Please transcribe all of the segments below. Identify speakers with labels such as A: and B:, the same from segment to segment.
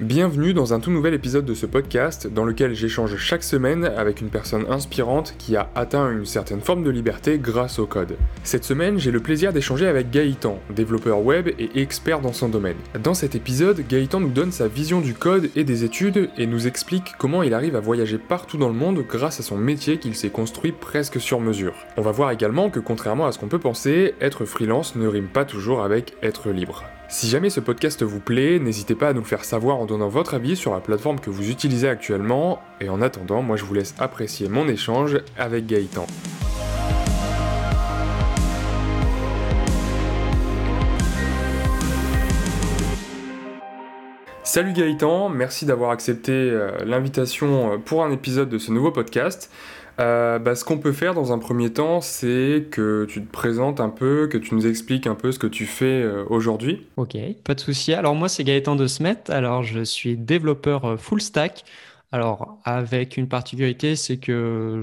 A: Bienvenue dans un tout nouvel épisode de ce podcast dans lequel j'échange chaque semaine avec une personne inspirante qui a atteint une certaine forme de liberté grâce au code. Cette semaine, j'ai le plaisir d'échanger avec Gaëtan, développeur web et expert dans son domaine. Dans cet épisode, Gaëtan nous donne sa vision du code et des études et nous explique comment il arrive à voyager partout dans le monde grâce à son métier qu'il s'est construit presque sur mesure. On va voir également que contrairement à ce qu'on peut penser, être freelance ne rime pas toujours avec être libre. Si jamais ce podcast vous plaît, n'hésitez pas à nous faire savoir en donnant votre avis sur la plateforme que vous utilisez actuellement, et en attendant, moi je vous laisse apprécier mon échange avec Gaëtan. Salut Gaëtan, merci d'avoir accepté euh, l'invitation euh, pour un épisode de ce nouveau podcast. Euh, bah, ce qu'on peut faire dans un premier temps, c'est que tu te présentes un peu, que tu nous expliques un peu ce que tu fais euh, aujourd'hui.
B: Ok, pas de souci. Alors moi, c'est Gaëtan de Smet. Alors je suis développeur euh, full stack. Alors avec une particularité, c'est que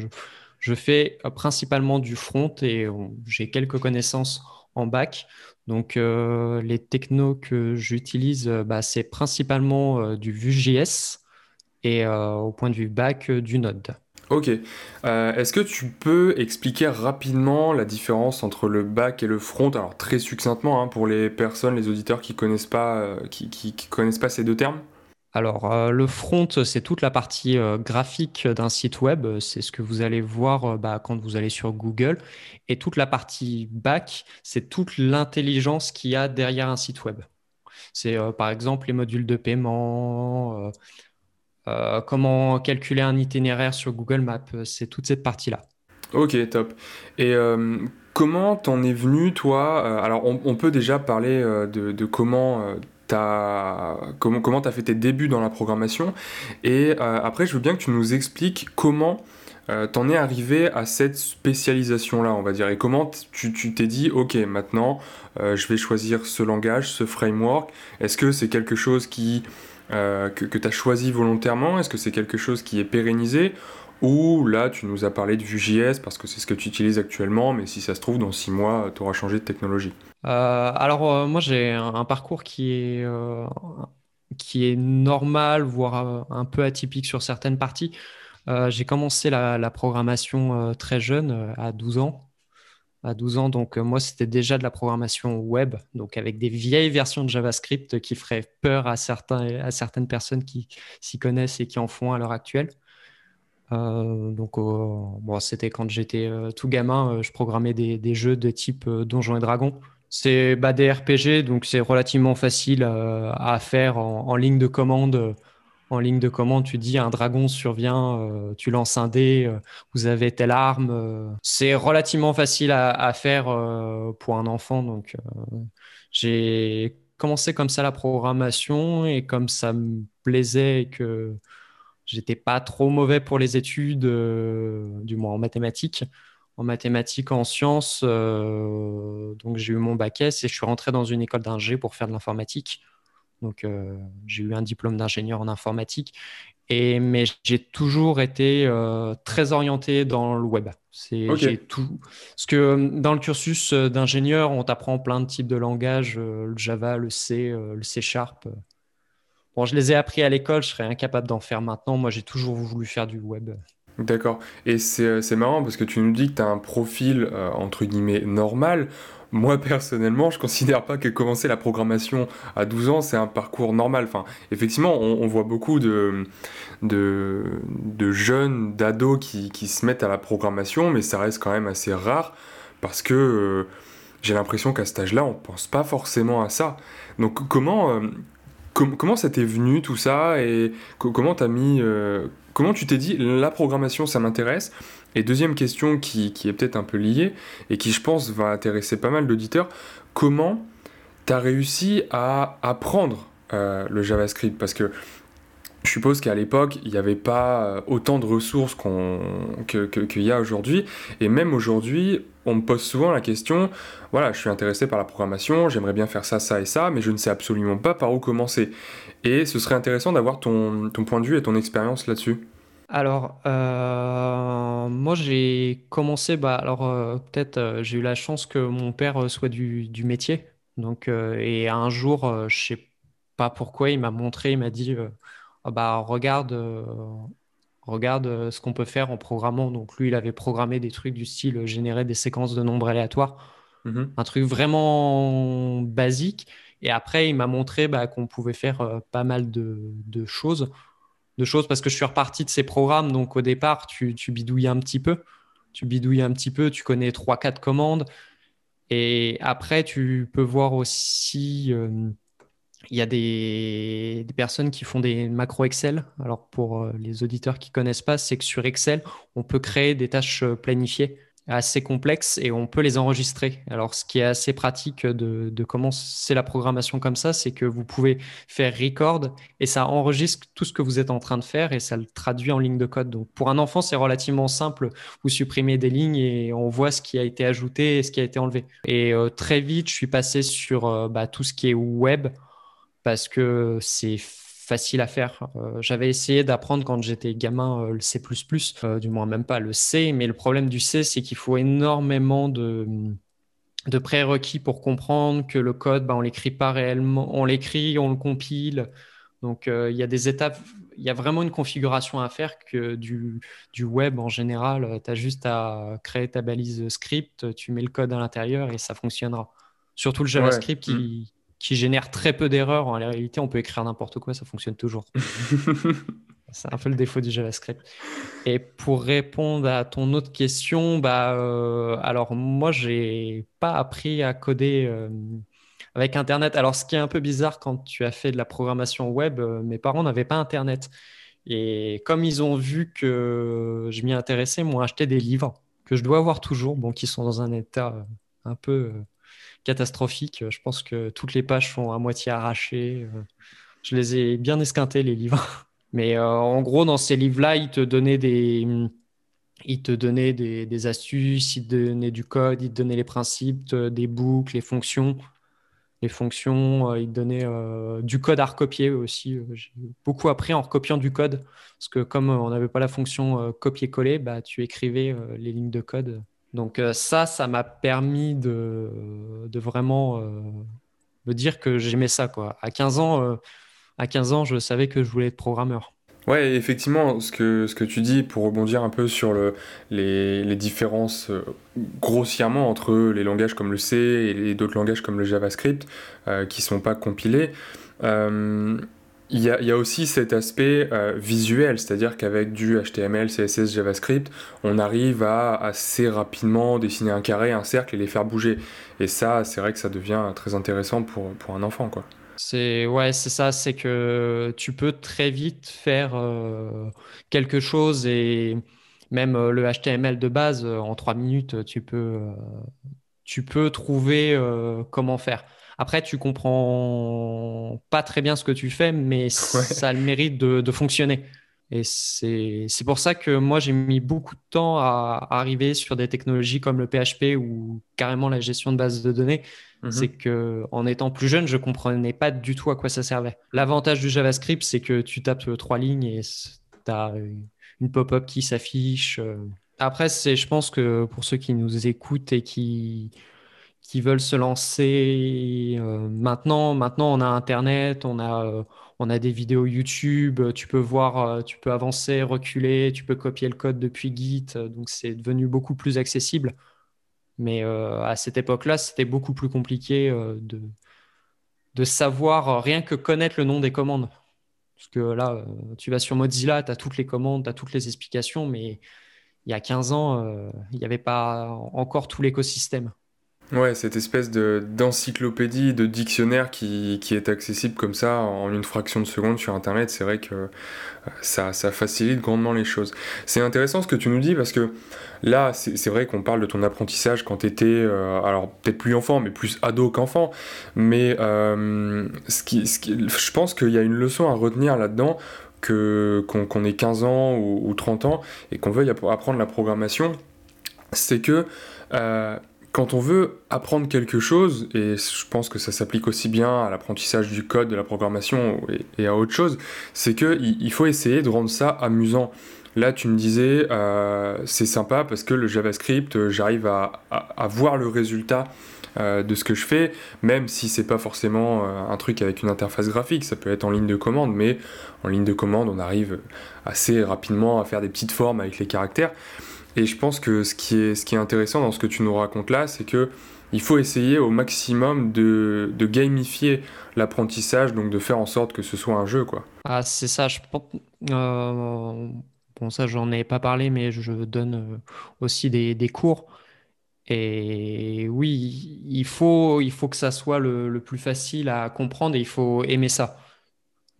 B: je, fais principalement du front et j'ai quelques connaissances en back. Donc les technos que j'utilise, bah, c'est principalement du Vue.js et au point de vue back du Node.
A: Ok. Euh, est-ce que tu peux expliquer rapidement la différence entre le back et le front? Alors très succinctement hein, pour les personnes, les auditeurs qui connaissent pas, euh, connaissent pas ces deux termes.
B: Alors euh, le front, c'est toute la partie graphique d'un site web. C'est ce que vous allez voir bah, quand vous allez sur Google. Et toute la partie back, c'est toute l'intelligence qu'il y a derrière un site web. C'est par exemple les modules de paiement euh, comment calculer un itinéraire sur Google Maps, euh, c'est toute cette partie-là.
A: Ok, top. Et euh, comment t'en es venu, toi Alors, on, peut déjà parler de, comment t'as comment comment as fait tes débuts dans la programmation. Et après, je veux bien que tu nous expliques comment t'en es arrivé à cette spécialisation-là, on va dire, et comment tu t'es dit, ok, maintenant, je vais choisir ce langage, ce framework. Est-ce que c'est quelque chose qui euh, que, tu as choisi volontairement Est-ce que c'est quelque chose qui est pérennisé? Ou là, tu nous as parlé de Vue.js parce que c'est ce que tu utilises actuellement, mais si ça se trouve, dans six mois, tu auras changé de technologie.
B: Euh, Alors, euh, moi, j'ai un, parcours qui est, qui est normal, voire un peu atypique sur certaines parties. j'ai commencé la programmation très jeune, à 12 ans à 12 ans. Donc, euh, moi, c'était déjà de la programmation web, donc avec des vieilles versions de JavaScript qui feraient peur à, certains, à certaines personnes qui s'y connaissent et qui en font à l'heure actuelle. Euh, donc, bon, c'était quand j'étais euh, tout gamin, je programmais des, jeux de type Donjons et Dragons. C'est bah, des RPG, donc c'est relativement facile à faire en, ligne de commande en ligne de commande, tu dis un dragon survient, euh, tu lances un dé, euh, vous avez telle arme. Euh. c'est relativement facile à, faire pour un enfant. Donc, j'ai commencé comme ça la programmation et comme ça me plaisait et que j'étais pas trop mauvais pour les études, du moins en mathématiques. En mathématiques, en sciences, donc j'ai eu mon bac S et je suis rentré dans une école d'ingé pour faire de l'informatique. Donc, euh, j'ai eu un diplôme d'ingénieur en informatique. Et, mais j'ai toujours été euh, très orienté dans le web. C'est tout. Parce que euh, dans le cursus d'ingénieur, on t'apprend plein de types de langages, le Java, le C, le C Sharp. Bon, je les ai appris à l'école, je serais incapable d'en faire maintenant. Moi, j'ai toujours voulu faire du web.
A: D'accord. Et c'est marrant parce que tu nous dis que tu as un profil, entre guillemets, normal. Moi, personnellement, je considère pas que commencer la programmation à 12 ans, c'est un parcours normal. Enfin, effectivement, on, voit beaucoup de, jeunes, d'ados qui, qui, se mettent à la programmation, mais ça reste quand même assez rare parce que euh, j'ai l'impression qu'à cet âge-là, on pense pas forcément à ça. Donc, comment, euh, comment ça t'est venu tout ça? Et comment t'as mis, euh, comment tu t'es dit la programmation, ça m'intéresse? Et deuxième question qui, est peut-être un peu liée et qui je pense va intéresser pas mal d'auditeurs, comment tu as réussi à apprendre euh, le JavaScript? Parce que je suppose qu'à l'époque, il n'y avait pas euh, autant de ressources qu'il y a aujourd'hui. Et même aujourd'hui, on me pose souvent la question, voilà, je suis intéressé par la programmation, j'aimerais bien faire ça, ça et ça, mais je ne sais absolument pas par où commencer. Et ce serait intéressant d'avoir ton point de vue et ton expérience là-dessus.
B: Alors, euh, moi j'ai commencé, bah, alors euh, peut-être euh, j'ai eu la chance que mon père soit du, du métier. Donc, et un jour, je sais pas pourquoi, il m'a montré, il m'a dit ah bah, regarde, regarde ce qu'on peut faire en programmant. Donc lui, il avait programmé des trucs du style générer des séquences de nombres aléatoires, mmh un truc vraiment basique. Et après, il m'a montré bah, qu'on pouvait faire pas mal de, choses. De choses parce que je suis reparti de ces programmes. Donc au départ, tu, bidouilles un petit peu. Tu bidouilles un petit peu, tu connais 3-4 commandes. Et après, tu peux voir aussi, euh, il y a des, personnes qui font des macros Excel. Alors pour euh, les auditeurs qui connaissent pas, c'est que sur Excel, on peut créer des tâches euh, planifiées assez complexes et on peut les enregistrer. Alors, ce qui est assez pratique de, commencer la programmation comme ça, c'est que vous pouvez faire record et ça enregistre tout ce que vous êtes en train de faire et ça le traduit en ligne de code. Donc, pour un enfant, c'est relativement simple. Vous supprimez des lignes et on voit ce qui a été ajouté et ce qui a été enlevé. Et euh, très vite, je suis passé sur euh, bah, tout ce qui est web parce que c'est facile à faire. Euh, j'avais essayé d'apprendre quand j'étais gamin euh, le C++, euh, du moins même pas le C, mais le problème du C, c'est qu'il faut énormément de, de prérequis pour comprendre que le code, bah, on l'écrit pas réellement, on l'écrit, on le compile. Donc il y a des étapes, il y a vraiment une configuration à faire que du, du web en général, tu as juste à créer ta balise script, tu mets le code à l'intérieur et ça fonctionnera. Surtout le JavaScript qui, mm qui génère très peu d'erreurs. En réalité, on peut écrire n'importe quoi, ça fonctionne toujours. C'est un peu le défaut du JavaScript. Et pour répondre à ton autre question, bah, euh, alors moi, j'ai pas appris à coder euh, avec Internet. Alors, ce qui est un peu bizarre quand tu as fait de la programmation web, euh, mes parents n'avaient pas Internet. Et comme ils ont vu que je m'y intéressais, ils m'ont acheté des livres que je dois avoir toujours, bon, qui sont dans un état un peu catastrophique. Je pense que toutes les pages sont à moitié arrachées. Je les ai bien esquintés, les livres. Mais euh, en gros, dans ces livres-là, ils te donnaient des, ils te donnaient des, astuces, ils te donnaient du code, ils te donnaient les principes, des boucles, les fonctions. Les fonctions, euh, ils te donnaient euh, du code à recopier aussi. J'ai beaucoup appris en recopiant du code. Parce que comme on n'avait pas la fonction copier-coller, bah, tu écrivais les lignes de code donc euh, ça, ça m'a permis de, vraiment euh, me dire que j'aimais ça. Quoi. À, 15 ans, euh, à 15 ans, je savais que je voulais être programmeur.
A: Ouais, effectivement, ce que, ce tu dis, pour rebondir un peu sur le, les, différences grossièrement entre les langages comme le C et d'autres langages comme le JavaScript qui ne sont pas compilés, il y, a, aussi cet aspect euh, visuel, c'est-à-dire qu'avec du HTML, CSS, JavaScript, on arrive à assez rapidement dessiner un carré, un cercle et les faire bouger. Et ça, c'est vrai que ça devient très intéressant pour, pour un enfant. Quoi.
B: C'est ouais, c'est ça, c'est que tu peux très vite faire euh, quelque chose et même euh, le HTML de base, en trois minutes, tu peux, tu peux trouver comment faire. Après, tu comprends pas très bien ce que tu fais, mais ça a le mérite de, fonctionner. Et c'est pour ça que moi, j'ai mis beaucoup de temps à, arriver sur des technologies comme le PHP ou carrément la gestion de bases de données. Mhm. C'est que en étant plus jeune, je comprenais pas du tout à quoi ça servait. L'avantage du JavaScript, c'est que tu tapes trois lignes et tu as une pop-up qui s'affiche. Après, je pense que pour ceux qui nous écoutent et qui qui veulent se lancer euh, maintenant. Maintenant, on a Internet, on a, euh, on a des vidéos YouTube, tu peux voir, euh, tu peux avancer, reculer, tu peux copier le code depuis Git, donc c'est devenu beaucoup plus accessible. Mais à cette époque-là, c'était beaucoup plus compliqué de, de savoir rien que connaître le nom des commandes. Parce que là, tu vas sur Mozilla, tu as toutes les commandes, tu as toutes les explications, mais il y a 15 ans, il n'y avait pas encore tout l'écosystème.
A: Ouais, cette espèce de d'encyclopédie, de dictionnaire qui, qui, est accessible comme ça en une fraction de seconde sur Internet, c'est vrai que euh, ça, ça, facilite grandement les choses. C'est intéressant ce que tu nous dis parce que là, c'est vrai qu'on parle de ton apprentissage quand tu étais, euh, alors peut-être plus enfant, mais plus ado qu'enfant, mais euh, ce qui, ce qui, je pense qu'il y a une leçon à retenir là-dedans que qu'on ait 15 ans ou 30 ans et qu'on veuille apprendre la programmation, c'est que quand on veut apprendre quelque chose, et je pense que ça s'applique aussi bien à l'apprentissage du code, de la programmation et, à autre chose, c'est qu'il il faut essayer de rendre ça amusant. Là, tu me disais, euh, c'est sympa parce que le JavaScript, j'arrive à, voir le résultat de ce que je fais, même si c'est pas forcément un truc avec une interface graphique, ça peut être en ligne de commande, mais en ligne de commande, on arrive assez rapidement à faire des petites formes avec les caractères. Et je pense que ce qui est, ce qui est intéressant dans ce que tu nous racontes là, c'est que il faut essayer au maximum de, de gamifier l'apprentissage, donc de faire en sorte que ce soit un jeu, quoi.
B: Ah, c'est ça, je pense. Euh, bon, ça, j'en ai pas parlé, mais je donne euh, aussi des, des cours. Et oui, il faut, il faut que ça soit le, le, plus facile à comprendre et il faut aimer ça.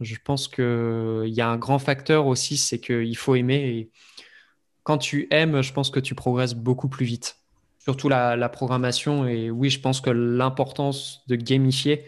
B: Je pense qu'il y a un grand facteur aussi, c'est qu'il faut aimer. Quand tu aimes, je pense que tu progresses beaucoup plus vite. Surtout la, programmation. Et oui, je pense que l'importance de gamifier,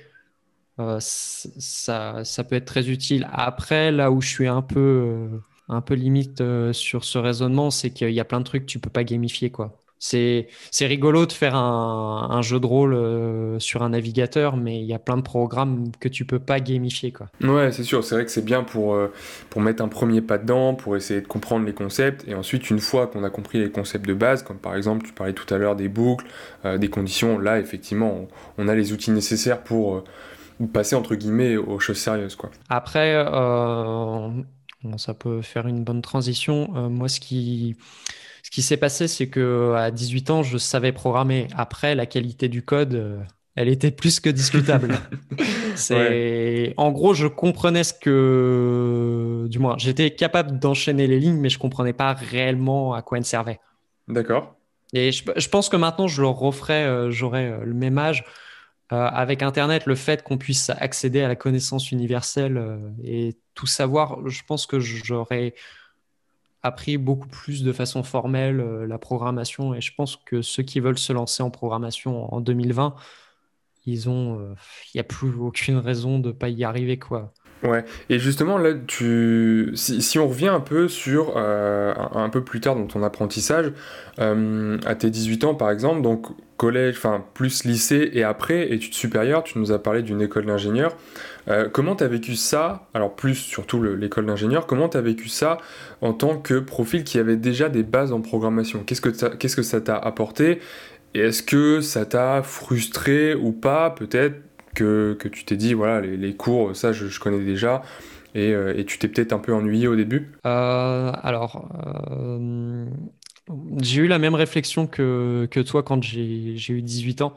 B: euh, ça, peut être très utile. Après, là où je suis un peu, euh, un peu limite euh, sur ce raisonnement, c'est qu'il y a plein de trucs que tu peux pas gamifier. quoi. C'est rigolo de faire un, un jeu de rôle euh, sur un navigateur, mais il y a plein de programmes que tu peux pas gamifier. Quoi.
A: Ouais, c'est sûr. C'est vrai que c'est bien pour, euh, pour mettre un premier pas dedans, pour essayer de comprendre les concepts. Et ensuite, une fois qu'on a compris les concepts de base, comme par exemple, tu parlais tout à l'heure des boucles, euh, des conditions, là, effectivement, on, a les outils nécessaires pour passer, entre guillemets, aux choses sérieuses. Quoi.
B: Après, ça peut faire une bonne transition. moi, ce qui ce qui s'est passé, c'est que à 18 ans, je savais programmer. Après, la qualité du code, euh, elle était plus que discutable. c'est en gros, je comprenais ce que, du moins, j'étais capable d'enchaîner les lignes, mais je comprenais pas réellement à quoi elles servaient.
A: D'accord.
B: Et je, pense que maintenant, je le referais, euh, j'aurais euh, le même âge. avec Internet, le fait qu'on puisse accéder à la connaissance universelle et tout savoir, je pense que j'aurais appris beaucoup plus de façon formelle euh, la programmation et je pense que ceux qui veulent se lancer en programmation en 2020, ils ont, euh, il n'y a plus aucune raison de pas y arriver quoi.
A: Ouais, et justement là, tu, si, on revient un peu sur euh, un, peu plus tard dans ton apprentissage, à tes 18 ans par exemple, donc collège, enfin plus lycée et après études supérieures, tu nous as parlé d'une école d'ingénieur. Euh, comment tu as vécu ça, alors plus surtout l'école d'ingénieur, comment tu as vécu ça en tant que profil qui avait déjà des bases en programmation? Qu'est-ce que, qu'est-ce que ça t'a apporté? Et est-ce que ça t'a frustré ou pas Peut-être que, que, tu t'es dit, voilà, les, cours, ça je, connais déjà. Et, euh, et tu t'es peut-être un peu ennuyé au début?
B: Euh, Alors, j'ai eu la même réflexion que, que toi quand j'ai eu 18 ans.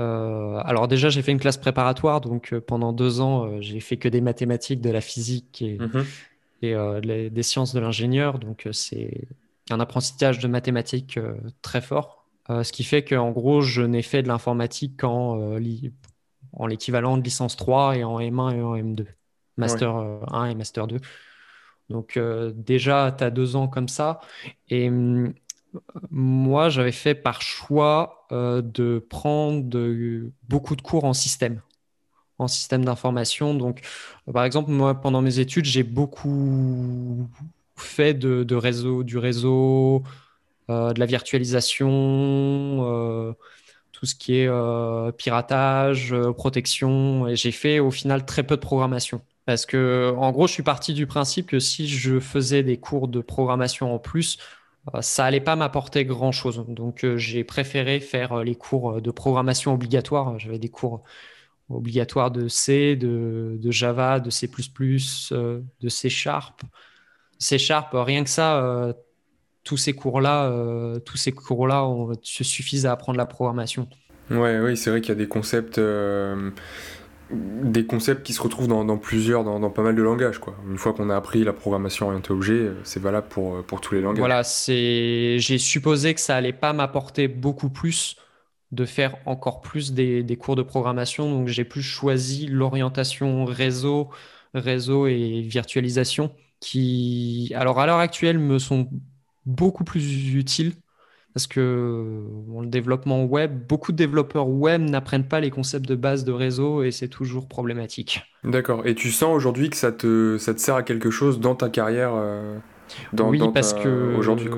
B: Euh, alors déjà, j'ai fait une classe préparatoire, donc euh, pendant deux ans, euh, j'ai fait que des mathématiques, de la physique et, mhm. des sciences de l'ingénieur. Donc c'est un apprentissage de mathématiques très fort, ce qui fait qu'en gros, je n'ai fait de l'informatique qu'en en l'équivalent de licence 3 et en M1 et en M2, master 1 et master 2. Donc déjà, tu as deux ans comme ça. Et hum, moi, j'avais fait par choix euh, de prendre beaucoup de cours en système, en système d'information. Donc, par exemple, moi, pendant mes études, j'ai beaucoup fait de, réseau, du réseau, euh, de la virtualisation, euh, tout ce qui est piratage, protection. Et j'ai fait au final très peu de programmation. Parce que, en gros, je suis parti du principe que si je faisais des cours de programmation en plus, euh, ça allait pas m'apporter grand chose. Donc euh, j'ai préféré faire euh, les cours de programmation obligatoires. J'avais des cours obligatoires de C, de, Java, de C++, de C Sharp. C Sharp, rien que ça, tous ces cours-là, tous ces cours-là se suffisent à apprendre la programmation.
A: Ouais, oui, c'est vrai qu'il y a des concepts des concepts qui se retrouvent dans, plusieurs, dans, pas mal de langages. Quoi. Une fois qu'on a appris la programmation orientée objet, euh, c'est valable pour, euh, pour tous les langages.
B: Voilà, c'est... j'ai supposé que ça allait pas m'apporter beaucoup plus de faire encore plus des, des cours de programmation, donc j'ai plus choisi l'orientation réseau, réseau et virtualisation, qui, alors à l'heure actuelle, me sont beaucoup plus utiles parce que le développement web, beaucoup de développeurs web n'apprennent pas les concepts de base de réseau et c'est toujours problématique.
A: D'accord. Et tu sens aujourd'hui que ça te, ça te sert à quelque chose dans ta carrière euh,
B: dans, Oui, parce que aujourd'hui.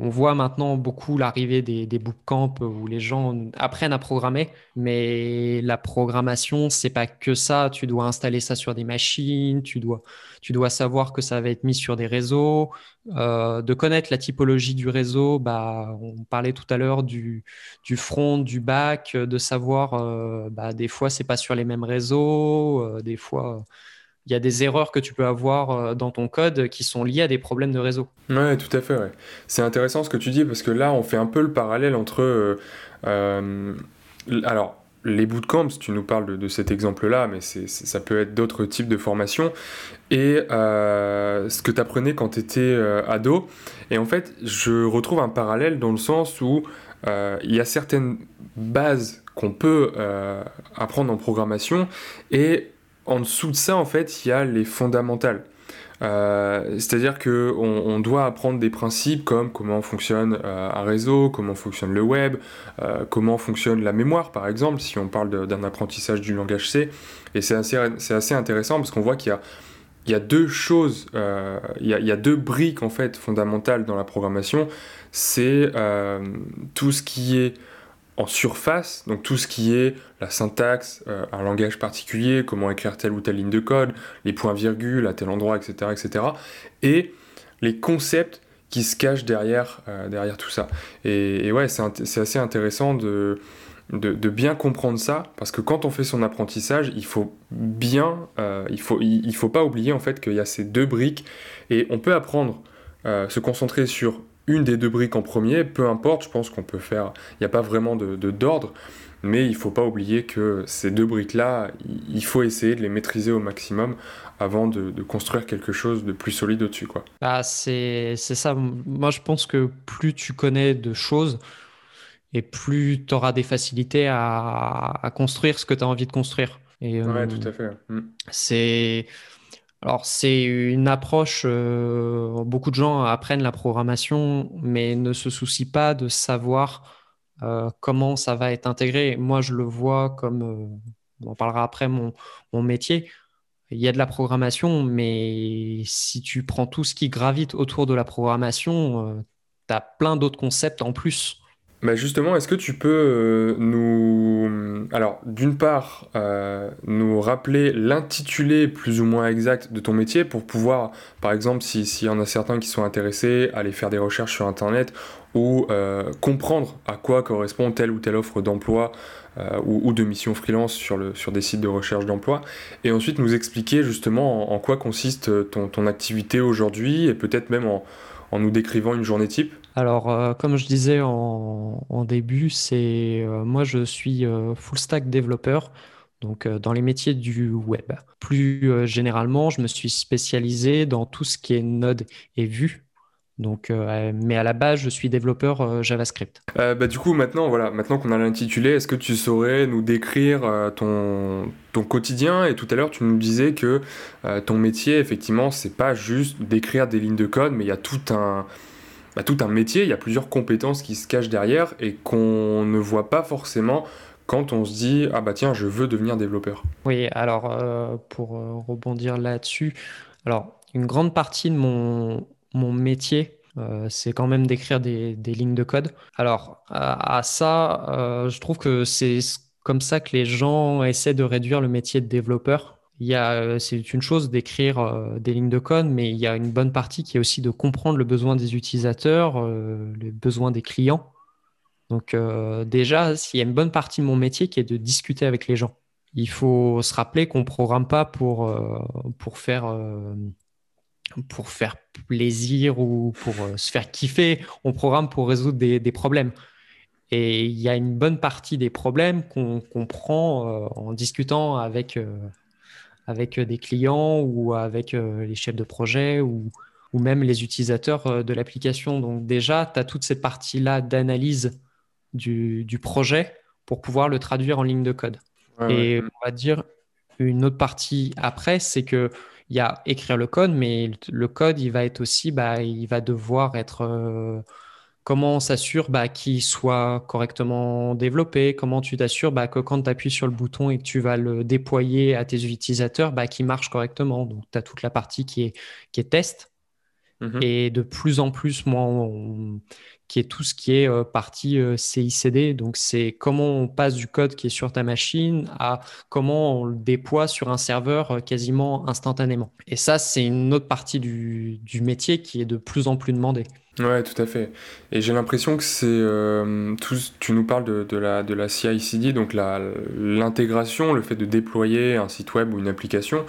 B: On voit maintenant beaucoup l'arrivée des, des bootcamps où les gens apprennent à programmer, mais la programmation, c'est pas que ça. Tu dois installer ça sur des machines, tu dois, tu dois savoir que ça va être mis sur des réseaux, euh, de connaître la typologie du réseau. Bah, on parlait tout à l'heure du, front, du back, de savoir, euh, bah, des fois, c'est pas sur les mêmes réseaux, euh, des fois il y a des erreurs que tu peux avoir euh, dans ton code qui sont liées à des problèmes de réseau.
A: Ouais, tout à fait. C'est intéressant ce que tu dis parce que là, on fait un peu le parallèle entre. Euh, euh, les bootcamps, tu nous parles de, cet exemple-là, mais ça peut être d'autres types de formations. Et ce que tu apprenais quand tu étais ado. Et en fait, je retrouve un parallèle dans le sens où il y a certaines bases qu'on peut apprendre en programmation et en dessous de ça, en fait, il y a les fondamentales. Euh, c'est-à-dire qu'on on doit apprendre des principes comme comment fonctionne euh, un réseau, comment fonctionne le web, euh, comment fonctionne la mémoire par exemple, si on parle d'un apprentissage du langage C. Et c'est assez, intéressant parce qu'on voit qu'il y a, il y a deux choses, il y a, il, y a, deux briques en fait fondamentales dans la programmation. C'est tout ce qui est en surface, donc tout ce qui est la syntaxe, euh, un langage particulier, comment écrire telle ou telle ligne de code, les points-virgules à tel endroit, etc., etc., et les concepts qui se cachent derrière, euh, derrière tout ça. Et, ouais, c'est assez intéressant de, bien comprendre ça, parce que quand on fait son apprentissage, il faut bien, euh, il faut, il, faut pas oublier en fait qu'il y a ces deux briques, et on peut apprendre, se concentrer sur une des deux briques en premier, peu importe, je pense qu'on peut faire, il n'y a pas vraiment de d'ordre, mais il ne faut pas oublier que ces deux briques-là, il faut essayer de les maîtriser au maximum avant de, construire quelque chose de plus solide au-dessus. Quoi.
B: Bah, c'est ça, moi je pense que plus tu connais de choses, et plus tu auras des facilités à, construire ce que tu as envie de construire. Et,
A: ouais, euh, tout à fait. Mm.
B: C'est alors, c'est une approche, euh, beaucoup de gens apprennent la programmation, mais ne se soucient pas de savoir euh, comment ça va être intégré. Moi, je le vois comme, euh, on parlera après, mon, mon, métier. Il y a de la programmation, mais si tu prends tout ce qui gravite autour de la programmation, tu as plein d'autres concepts en plus.
A: Bah justement, est-ce que tu peux euh, nous... Alors, d'une part, euh, nous rappeler l'intitulé plus ou moins exact de ton métier pour pouvoir, par exemple, s'il y en a certains qui sont intéressés, aller faire des recherches sur Internet ou euh, comprendre à quoi correspond telle ou telle offre d'emploi ou, de mission freelance sur, des sites de recherche d'emploi, et ensuite nous expliquer justement en, quoi consiste ton, ton activité aujourd'hui et peut-être même en, en nous décrivant une journée type
B: alors, euh, comme je disais en, début, c'est euh, moi je suis euh, full stack développeur, donc dans les métiers du web. Plus généralement, je me suis spécialisé dans tout ce qui est Node et Vue. Donc, mais à la base, je suis développeur JavaScript.
A: bah, du coup, maintenant, voilà, maintenant qu'on a l'intitulé, est-ce que tu saurais nous décrire ton, ton quotidien? Et tout à l'heure, tu nous disais que ton métier, effectivement, c'est pas juste d'écrire des lignes de code, mais il y a tout un, bah, tout un métier, il y a plusieurs compétences qui se cachent derrière et qu'on ne voit pas forcément quand on se dit ah bah tiens je veux devenir développeur.
B: Oui, alors euh, pour euh, rebondir là-dessus, alors une grande partie de mon, mon métier euh, c'est quand même d'écrire des, lignes de code. Alors à, ça, je trouve que c'est comme ça que les gens essaient de réduire le métier de développeur euh, c'est une chose d'écrire euh, des lignes de code, mais il y a une bonne partie qui est aussi de comprendre le besoin des utilisateurs, euh, le besoin des clients. Donc déjà, il y a une bonne partie de mon métier qui est de discuter avec les gens. Il faut se rappeler qu'on ne programme pas pour, pour, faire, pour faire plaisir ou pour se faire kiffer, on programme pour résoudre des, des problèmes. Et il y a une bonne partie des problèmes qu'on comprend en discutant avec, avec euh, des clients ou avec euh, les chefs de projet ou, ou même les utilisateurs euh, de l'application. Donc déjà, tu as toute cette partie-là d'analyse du, du, projet pour pouvoir le traduire en ligne de code. Et on va dire une autre partie après, c'est que il y a écrire le code, mais le code, il va être aussi, bah, il va devoir être comment on s'assure bah, qu'il soit correctement développé, comment tu t'assures bah, que quand tu appuies sur le bouton et que tu vas le déployer à tes utilisateurs, bah, qu'il marche correctement. Donc, tu as toute la partie qui est, qui est test. Mhm. Et de plus en plus, moi, qui est tout ce qui est euh, partie euh, CICD. Donc, c'est comment on passe du code qui est sur ta machine à comment on le déploie sur un serveur euh, quasiment instantanément. Et ça, c'est une autre partie du, du, métier qui est de plus en plus demandée.
A: Ouais, tout à fait. Et j'ai l'impression que c'est tu nous parles de, de, la, de la CI/CD, donc l'intégration, le fait de déployer un site web ou une application.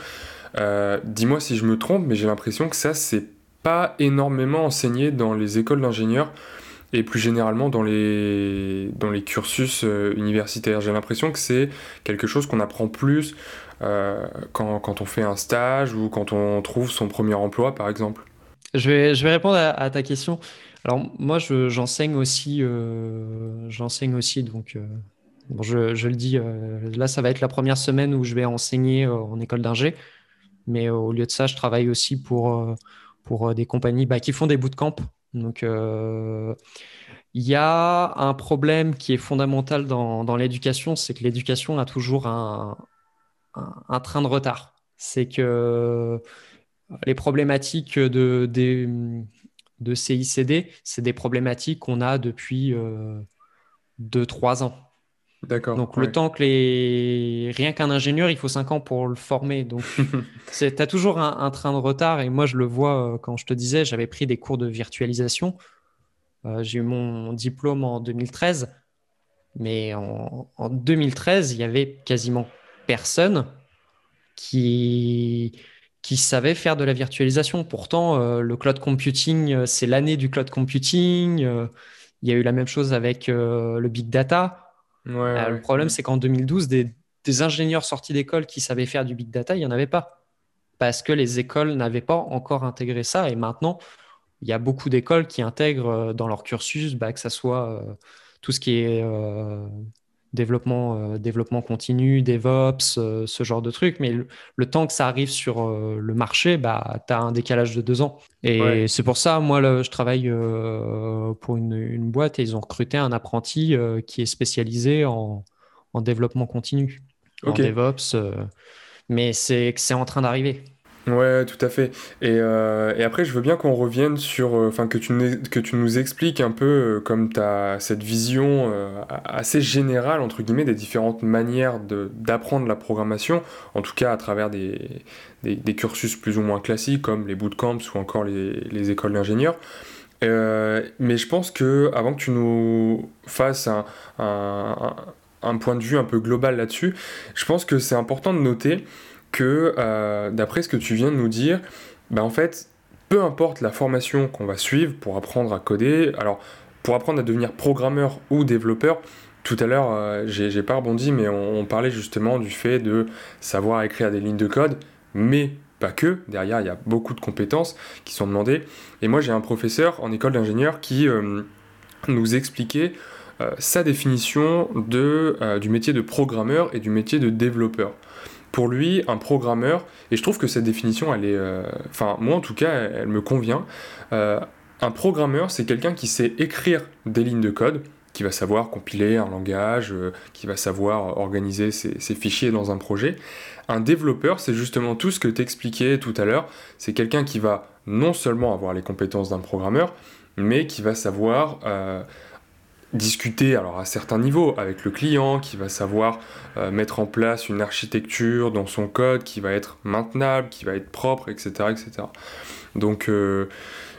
A: Dis-moi si je me trompe, mais j'ai l'impression que ça, c'est pas énormément enseigné dans les écoles d'ingénieurs et plus généralement dans les, dans les cursus euh, universitaires. J'ai l'impression que c'est quelque chose qu'on apprend plus euh, quand, quand, on fait un stage ou quand on trouve son premier emploi, par exemple.
B: Je vais, je vais répondre à, ta question. Alors moi, j'enseigne aussi, euh, j'enseigne aussi, donc bon, je, je, le dis, là, ça va être la première semaine où je vais enseigner en école d'ingé, mais au lieu de ça, je travaille aussi pour pour des compagnies bah, qui font des bootcamps. Donc, euh, il y a un problème qui est fondamental dans, l'éducation, c'est que l'éducation a toujours un, un, train de retard. C'est que les problématiques de CICD, c'est des problématiques qu'on a depuis 2-3 euh, ans.
A: D'accord.
B: Donc le temps que les... Rien qu'un ingénieur, il faut 5 ans pour le former. Donc tu as toujours un, train de retard. Et moi, je le vois euh, quand je te disais, j'avais pris des cours de virtualisation. Euh, j'ai eu mon diplôme en 2013. Mais en, 2013, il y avait quasiment personne qui, qui savait faire de la virtualisation. Pourtant, euh, le cloud computing, c'est l'année du cloud computing. il y a eu la même chose avec le big data. Euh, le problème, c'est qu'en 2012, des, ingénieurs sortis d'école qui savaient faire du big data, il n'y en avait pas. Parce que les écoles n'avaient pas encore intégré ça. Et maintenant, il y a beaucoup d'écoles qui intègrent euh, dans leur cursus, bah, que ce soit euh, tout ce qui est développement, développement continu, DevOps, ce genre de trucs. Mais le, temps que ça arrive sur le marché, bah, tu as un décalage de deux ans. Et c'est pour ça, moi, je travaille pour une, boîte et ils ont recruté un apprenti qui est spécialisé en, développement continu, en DevOps. mais c'est en train d'arriver.
A: Ouais, tout à fait. Et, euh, et après, je veux bien qu'on revienne sur, euh, enfin, que tu, nous expliques un peu euh, comme tu as cette vision assez générale, entre guillemets, des différentes manières d'apprendre la programmation, en tout cas à travers des, des, des, cursus plus ou moins classiques comme les bootcamps ou encore les, les écoles d'ingénieurs. mais je pense que avant que tu nous fasses un, un, un point de vue un peu global là-dessus, je pense que c'est important de noter que, euh, d'après ce que tu viens de nous dire, bah en fait, peu importe la formation qu'on va suivre pour apprendre à coder, alors pour apprendre à devenir programmeur ou développeur, tout à l'heure, euh, j'ai pas rebondi, mais on, parlait justement du fait de savoir écrire des lignes de code, mais pas que, derrière il y a beaucoup de compétences qui sont demandées. Et moi j'ai un professeur en école d'ingénieur qui euh, nous expliquait sa définition du métier de programmeur et du métier de développeur pour lui, un programmeur, et je trouve que cette définition, elle est, euh, enfin moi en tout cas, elle, me convient. Euh, un programmeur, c'est quelqu'un qui sait écrire des lignes de code, qui va savoir compiler un langage, euh, qui va savoir organiser ses, fichiers dans un projet. Un développeur, c'est justement tout ce que tu expliquais tout à l'heure. C'est quelqu'un qui va non seulement avoir les compétences d'un programmeur, mais qui va savoir discuter alors à certains niveaux avec le client qui va savoir euh, mettre en place une architecture dans son code qui va être maintenable, qui va être propre, etc. etc. Donc euh,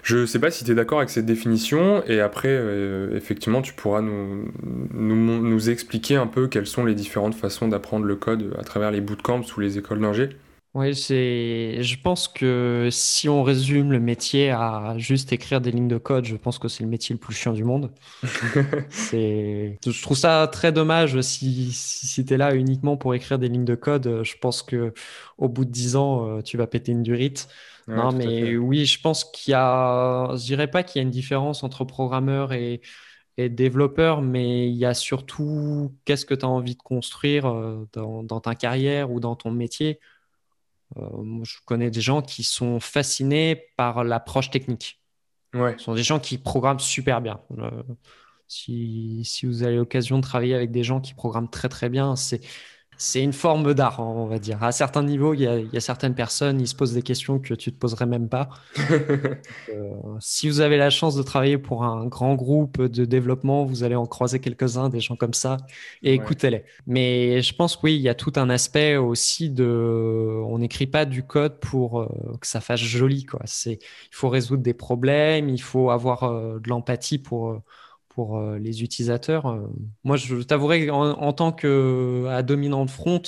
A: je ne sais pas si tu es d'accord avec cette définition et après euh, effectivement tu pourras nous, nous, nous, expliquer un peu quelles sont les différentes façons d'apprendre le code à travers les bootcamps ou les écoles d'ingé.
B: Oui, c'est. Je pense que si on résume le métier à juste écrire des lignes de code, je pense que c'est le métier le plus chiant du monde. c'est. Je trouve ça très dommage si, si, tu es là uniquement pour écrire des lignes de code. Je pense que au bout de 10 ans, euh, tu vas péter une durite. non, mais oui, je pense qu'il y a. Je dirais pas qu'il y a une différence entre programmeur et, et développeur, mais il y a surtout qu'est-ce que tu as envie de construire euh, dans, dans ta carrière ou dans ton métier. Euh, moi, je connais des gens qui sont fascinés par l'approche technique.
A: Ouais.
B: Ce sont des gens qui programment super bien. Euh, si, si, vous avez l'occasion de travailler avec des gens qui programment très très bien, c'est c'est une forme d'art, on va dire. À certains niveaux, il y, a, certaines personnes, ils se posent des questions que tu ne te poserais même pas. Euh, si vous avez la chance de travailler pour un grand groupe de développement, vous allez en croiser quelques-uns, des gens comme ça, et écoutez-les. Mais je pense que oui, il y a tout un aspect aussi de... On n'écrit pas du code pour euh, que ça fasse joli. Quoi. Il faut résoudre des problèmes, il faut avoir euh, de l'empathie pour pour euh, les utilisateurs. Euh, moi, je t'avouerai en, en, tant que dominant de front,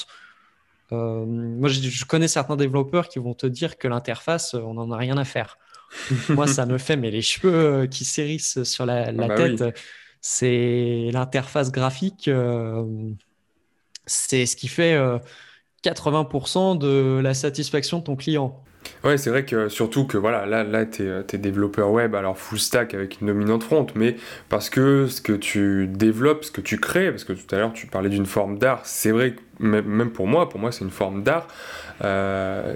B: euh, moi, je, connais certains développeurs qui vont te dire que l'interface, on n'en a rien à faire. moi, ça me fait mais les cheveux qui s'hérissent sur la, ah bah tête. C'est l'interface graphique. c'est ce qui fait 80% de la satisfaction de ton client.
A: Ouais, c'est vrai que surtout que voilà, là, là tu es, euh, développeur web, alors full stack avec une dominante front, mais parce que ce que tu développes, ce que tu crées, parce que tout à l'heure tu parlais d'une forme d'art, c'est vrai que même pour moi, pour moi c'est une forme d'art, euh,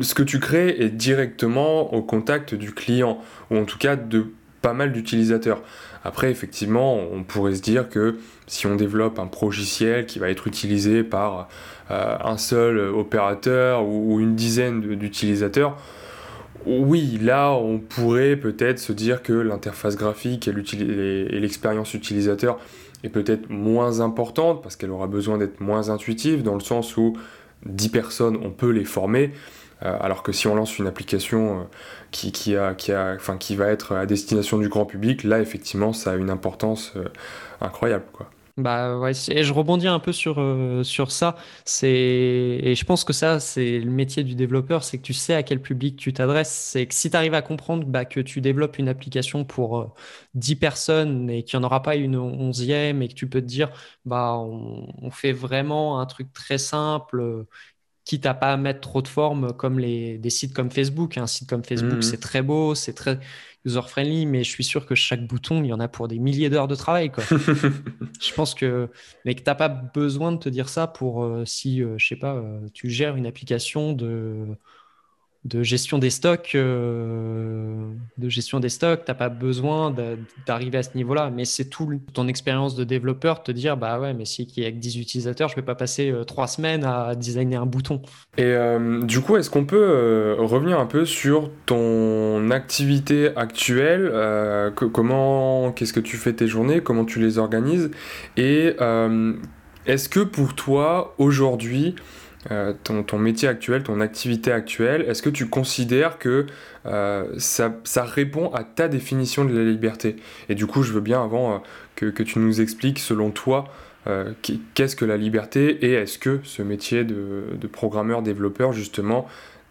A: ce que tu crées est directement au contact du client, ou en tout cas de pas mal d'utilisateurs. Après, effectivement, on pourrait se dire que si on développe un logiciel qui va être utilisé par euh, un seul opérateur ou, une dizaine d'utilisateurs, oui, là, on pourrait peut-être se dire que l'interface graphique et l'expérience utilisateur est peut-être moins importante parce qu'elle aura besoin d'être moins intuitive dans le sens où 10 personnes, on peut les former. Euh, alors que si on lance une application euh, qui, va être à destination du grand public, là effectivement ça a une importance incroyable. Quoi.
B: Bah et je rebondis un peu sur, euh, ça. Et je pense que ça, c'est le métier du développeur, c'est que tu sais à quel public tu t'adresses. C'est que si tu arrives à comprendre bah, que tu développes une application pour 10 euh, personnes et qu'il n'y en aura pas une onzième et que tu peux te dire, bah, on, fait vraiment un truc très simple, quitte à pas mettre trop de formes comme les, des sites comme Facebook. Un site comme Facebook, mmh c'est très beau, c'est très user-friendly, mais je suis sûr que chaque bouton, il y en a pour des milliers d'heures de travail. Quoi. je pense que, mais que tu n'as pas besoin de te dire ça pour euh, si, euh, je sais pas, euh, tu gères une application de de gestion des stocks, euh, de gestion des stocks, t'as pas besoin d'arriver à ce niveau-là, mais c'est tout ton expérience de développeur te dire bah ouais, mais si qui avec 10 utilisateurs, je vais pas passer euh, trois semaines à designer un bouton.
A: Et euh, du coup, est-ce qu'on peut revenir un peu sur ton activité actuelle, comment, qu'est-ce que tu fais tes journées, comment tu les organises, et est-ce que pour toi aujourd'hui euh, ton, métier actuel, ton activité actuelle, est-ce que tu considères que euh, ça, répond à ta définition de la liberté? Et du coup, je veux bien avant euh, que, tu nous expliques, selon toi, qu'est-ce que la liberté et est-ce que ce métier de, programmeur-développeur, justement,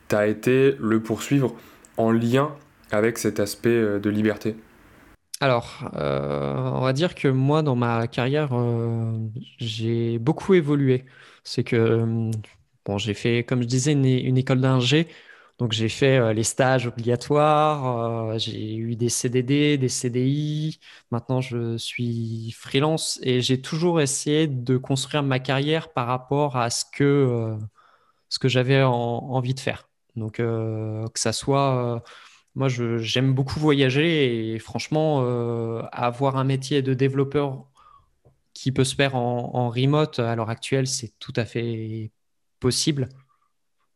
A: t'a été le poursuivre en lien avec cet aspect de liberté?
B: Alors, on va dire que moi, dans ma carrière, j'ai beaucoup évolué. C'est que Bon, j'ai fait, comme je disais, une, école d'ingé. Donc, j'ai fait euh, les stages obligatoires, euh, j'ai eu des CDD, des CDI. Maintenant, je suis freelance et j'ai toujours essayé de construire ma carrière par rapport à ce que, euh, que j'avais envie de faire. Donc, que ça soit. moi, j'aime beaucoup voyager et franchement, avoir un métier de développeur qui peut se faire en, en remote à l'heure actuelle, c'est tout à fait possible.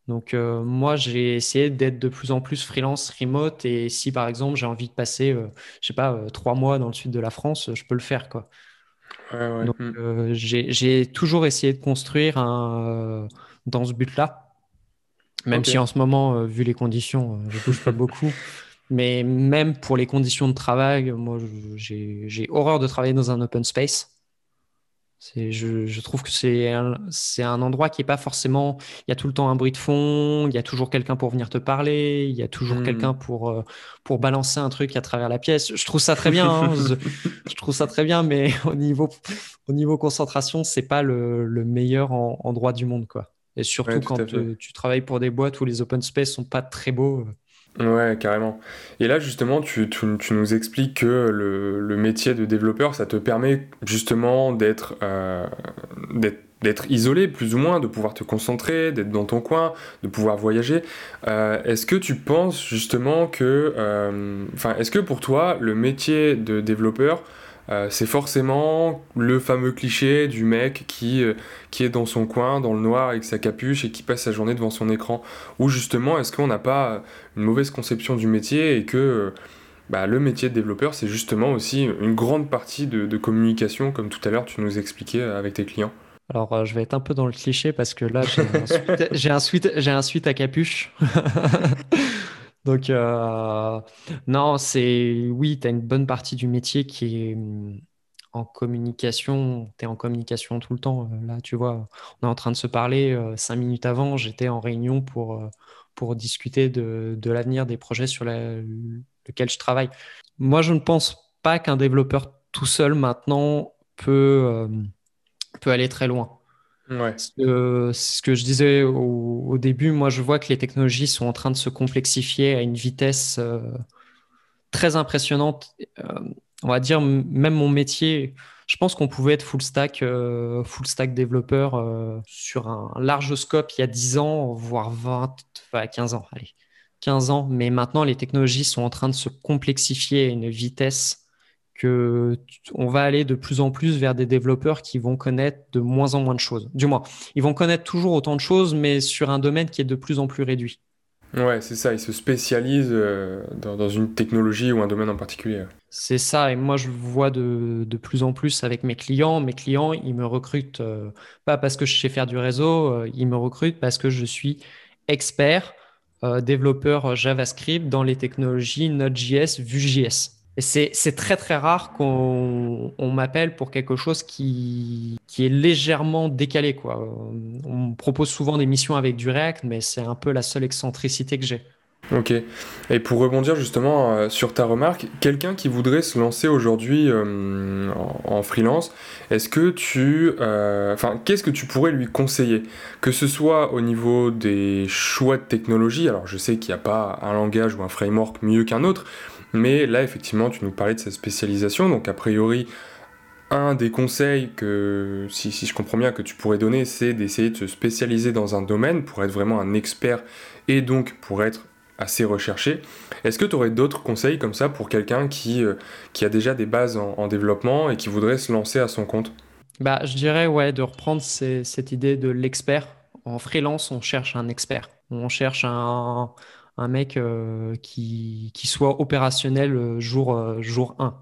B: Donc euh, moi, j'ai essayé d'être de plus en plus freelance, remote, et si par exemple j'ai envie de passer, euh, je sais pas, euh, trois mois dans le sud de la France, je peux le faire, quoi. Donc hmm. j'ai toujours essayé de construire un, dans ce but-là, même si en ce moment, vu les conditions, je bouge pas beaucoup. Mais même pour les conditions de travail, moi, j'ai horreur de travailler dans un open space. Je, je, trouve que c'est un, un, endroit qui n'est pas forcément. Il y a tout le temps un bruit de fond, il y a toujours quelqu'un pour venir te parler, il y a toujours hmm. quelqu'un pour, euh, pour balancer un truc à travers la pièce. Je trouve ça très bien. Hein, je, trouve ça très bien, mais au niveau, au niveau concentration, c'est pas le, le meilleur endroit du monde. Quoi. Et surtout quand tu, tu travailles pour des boîtes où les open space sont pas très beaux.
A: Ouais, carrément. Et là, justement, tu, nous expliques que le, métier de développeur, ça te permet justement d'être euh, d'être isolé, plus ou moins, de pouvoir te concentrer, d'être dans ton coin, de pouvoir voyager. Euh, est-ce que tu penses justement que... Euh, enfin, est-ce que pour toi, le métier de développeur c'est forcément le fameux cliché du mec qui, qui est dans son coin, dans le noir, avec sa capuche et qui passe sa journée devant son écran. Ou justement, est-ce qu'on n'a pas une mauvaise conception du métier et que bah, le métier de développeur, c'est justement aussi une grande partie de, communication, comme tout à l'heure tu nous expliquais avec tes clients?
B: Alors, euh, je vais être un peu dans le cliché parce que là, j'ai un, suite, j'ai un suite à capuche. Donc, euh, non, c'est oui, tu as une bonne partie du métier qui est mm, en communication. Tu en communication tout le temps. Euh, là, tu vois, on est en train de se parler. cinq minutes avant, j'étais en réunion pour, discuter de, l'avenir des projets sur la, lequel je travaille. Moi, je ne pense pas qu'un développeur tout seul maintenant peut, euh, peut aller très loin.
A: Ouais.
B: ce que je disais au, début, moi je vois que les technologies sont en train de se complexifier à une vitesse euh, très impressionnante. Euh, on va dire, même mon métier, je pense qu'on pouvait être full stack, stack développeur sur un large scope il y a 10 ans, voire 20, enfin 15 ans. Allez. 15 ans, mais maintenant les technologies sont en train de se complexifier à une vitesse que on va aller de plus en plus vers des développeurs qui vont connaître de moins en moins de choses. Du moins, ils vont connaître toujours autant de choses, mais sur un domaine qui est de plus en plus réduit.
A: Ouais, c'est ça, ils se spécialisent euh, dans, une technologie ou un domaine en particulier.
B: C'est ça, et moi je vois de, de, plus en plus avec mes clients. Mes clients, ils me recrutent euh, pas parce que je sais faire du réseau, euh, ils me recrutent parce que je suis expert euh, développeur JavaScript dans les technologies Node.js, Vue.js. C'est très très rare qu'on m'appelle pour quelque chose qui, qui est légèrement décalé. Quoi. On me propose souvent des missions avec du React, mais c'est un peu la seule excentricité que j'ai.
A: Ok. Et pour rebondir justement euh, sur ta remarque, quelqu'un qui voudrait se lancer aujourd'hui euh, en, freelance, est-ce que tu, euh, enfin, qu'est-ce que tu pourrais lui conseiller, que ce soit au niveau des choix de technologie. Alors, je sais qu'il n'y a pas un langage ou un framework mieux qu'un autre, mais là, effectivement, tu nous parlais de sa spécialisation, donc a priori. Un des conseils que, si, si je comprends bien, que tu pourrais donner, c'est d'essayer de se spécialiser dans un domaine pour être vraiment un expert et donc pour être assez recherché. Est-ce que tu aurais d'autres conseils comme ça pour quelqu'un qui, euh, qui a déjà des bases en, développement et qui voudrait se lancer à son compte?
B: Bah, Je dirais ouais, de reprendre cette idée de l'expert. En freelance, on cherche un expert. On cherche un, un mec euh, qui, qui, soit opérationnel euh, jour, jour 1.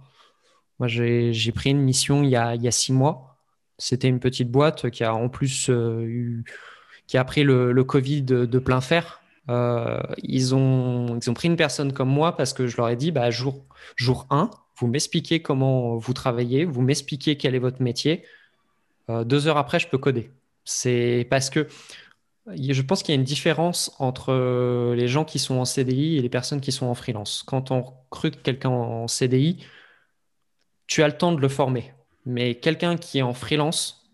B: Moi, j'ai pris une mission il y a, il y a six mois. C'était une petite boîte qui a en plus qui a pris le, le Covid de, plein fer. Euh, ils, ont, ils ont pris une personne comme moi parce que je leur ai dit, bah, jour, jour 1, vous m'expliquez comment vous travaillez, vous m'expliquez quel est votre métier. Euh, deux heures après, je peux coder. C'est parce que je pense qu'il y a une différence entre les gens qui sont en CDI et les personnes qui sont en freelance. Quand on recrute quelqu'un en CDI, tu as le temps de le former. Mais quelqu'un qui est en freelance,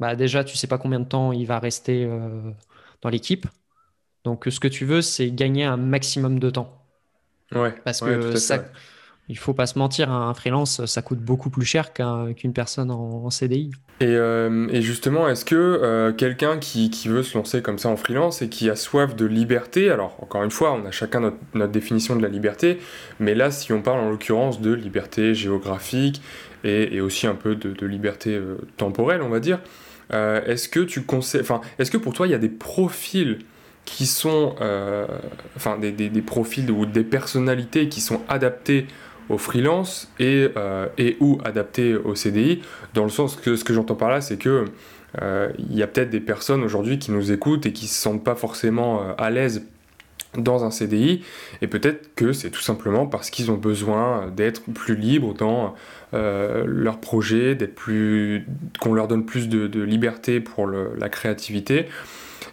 B: bah déjà, tu sais pas combien de temps il va rester euh, dans l'équipe. Donc, ce que tu veux, c'est gagner un maximum de temps.
A: Ouais.
B: Parce que ça, il faut pas se mentir, un freelance, ça coûte beaucoup plus cher qu'une personne en, CDI.
A: Euh, et, justement, est-ce que euh, quelqu'un qui, veut se lancer comme ça en freelance et qui a soif de liberté, alors encore une fois, on a chacun notre, définition de la liberté, mais là, si on parle en l'occurrence de liberté géographique et, aussi un peu de, liberté euh, temporelle, on va dire, est-ce que tu conseilles, est-ce que pour toi, il y a des profils qui sont enfin des, des, profils ou des personnalités qui sont adaptés au freelance et, euh, et ou adaptés au CDI, dans le sens que ce que j'entends par là, c'est que euh, il y a peut-être des personnes aujourd'hui qui nous écoutent et qui se sentent pas forcément à l'aise dans un CDI, et peut-être que c'est tout simplement parce qu'ils ont besoin d'être plus libres dans leur projet, d'être plus, qu'on leur donne plus de, liberté pour la créativité,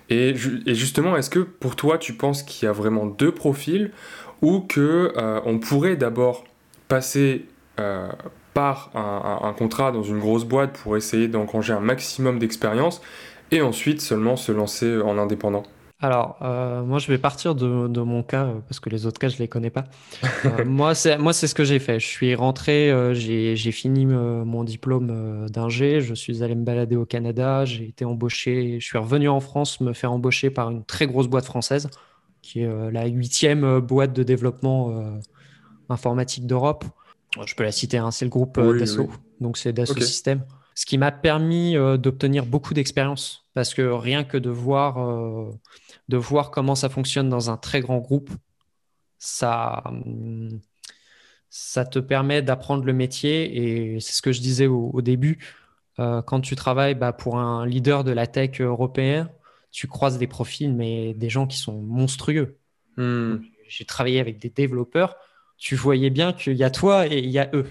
A: et, justement, est-ce que pour toi, tu penses qu'il y a vraiment deux profils ou que euh, on pourrait d'abord passer euh, par un, contrat dans une grosse boîte pour essayer d'engranger un maximum d'expérience et ensuite seulement se lancer en indépendant
B: alors, euh, moi, je vais partir de, mon cas euh, parce que les autres cas, je les connais pas. Euh, moi, c'est moi, c'est ce que j'ai fait. Je suis rentré, j'ai fini mon diplôme d'ingé. Je suis allé me balader au Canada. J'ai été embauché. Je suis revenu en France me faire embaucher par une très grosse boîte française qui est la huitième boîte de développement informatique d'Europe. Je peux la citer, hein, c'est le groupe Dassault, donc c'est Dassault Systèmes. Ce qui m'a permis d'obtenir beaucoup d'expérience parce que rien que de voir, de voir comment ça fonctionne dans un très grand groupe, ça, hum, ça te permet d'apprendre le métier et c'est ce que je disais au, début. Euh, quand tu travailles bah, pour un leader de la tech européen, tu croises des profils, mais des gens qui sont monstrueux. Hmm. J'ai travaillé avec des développeurs, tu voyais bien qu'il y a toi et il y a eux.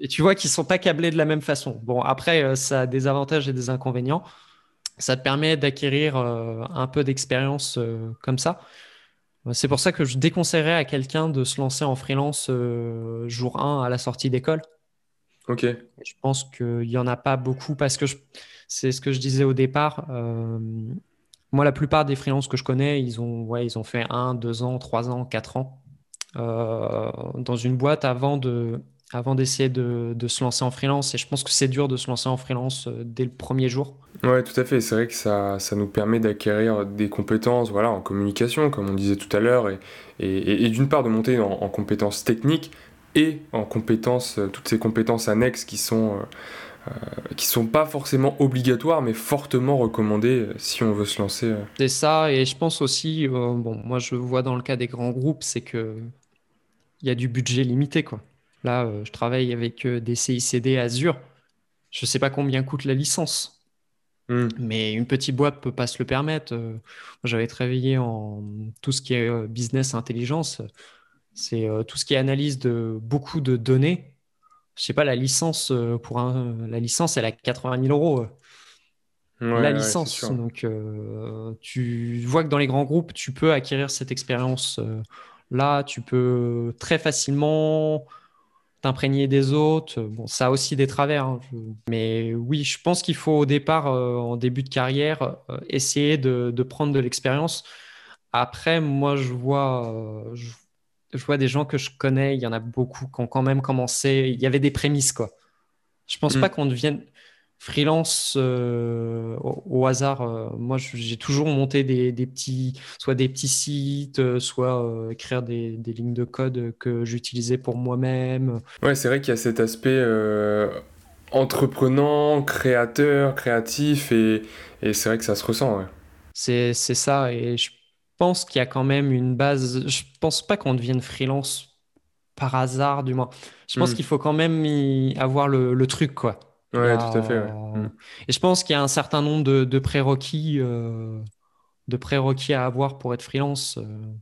B: et tu vois qu'ils sont pas câblés de la même façon. Bon, après, euh, ça a des avantages et des inconvénients. Ça te permet d'acquérir euh, un peu d'expérience comme ça. C'est pour ça que je déconseillerais à quelqu'un de se lancer en freelance euh, jour 1 à la sortie d'école.
A: Ok.
B: Je pense qu'il n'y en a pas beaucoup parce que c'est ce que je disais au départ. Euh, moi, la plupart des freelances que je connais, ils ont, ouais, ils ont fait 1, 2 ans, 3 ans, 4 ans euh, dans une boîte avant de, avant d'essayer de, de, se lancer en freelance. Et je pense que c'est dur de se lancer en freelance euh, dès le premier jour.
A: Ouais, tout à fait. C'est vrai que ça, ça nous permet d'acquérir des compétences voilà, en communication, comme on disait tout à l'heure, et, et, et d'une part de monter en, compétences techniques et en compétences, euh, toutes ces compétences annexes qui sont, euh, qui sont pas forcément obligatoires, mais fortement recommandées si on veut se lancer.
B: C'est ça, et je pense aussi, bon, moi je vois dans le cas des grands groupes, c'est que il y a du budget limité, quoi. Là, euh, je travaille avec euh, des CICD Azure. Je ne sais pas combien coûte la licence. Hmm. Mais une petite boîte ne peut pas se le permettre. Euh, j'avais travaillé en tout ce qui est business intelligence. C'est tout ce qui est analyse de beaucoup de données. Je sais pas, la licence pour un, la licence, elle a 80 000 euros. la licence. Donc, tu vois que dans les grands groupes, tu peux acquérir cette expérience. Là, tu peux très facilement t'imprégner des autres. Bon, ça a aussi des travers. Hein, mais oui, je pense qu'il faut au départ, euh, en début de carrière, euh, essayer de, prendre de l'expérience. Après, moi, je vois, euh, je, vois des gens que je connais, il y en a beaucoup qui ont quand même commencé. Il y avait des prémices, quoi. Je pense mm. pas qu'on devienne freelance euh, au, hasard. Euh, moi, j'ai toujours monté des, petits, soit des petits sites, euh, soit écrire des, lignes de code que j'utilisais pour moi-même.
A: Ouais, c'est vrai qu'il y a cet aspect entreprenant, créateur, créatif, et, et c'est vrai que ça se ressent. Ouais.
B: C'est ça, et je pense qu'il y a quand même une base. Je pense pas qu'on devienne freelance par hasard, du moins. Je pense hmm. qu'il faut quand même y avoir le, le truc, quoi.
A: Ouais, tout à fait. Mm.
B: Et je pense qu'il y a un certain nombre de, de prérequis, euh, de prérequis à avoir pour être freelance. Euh.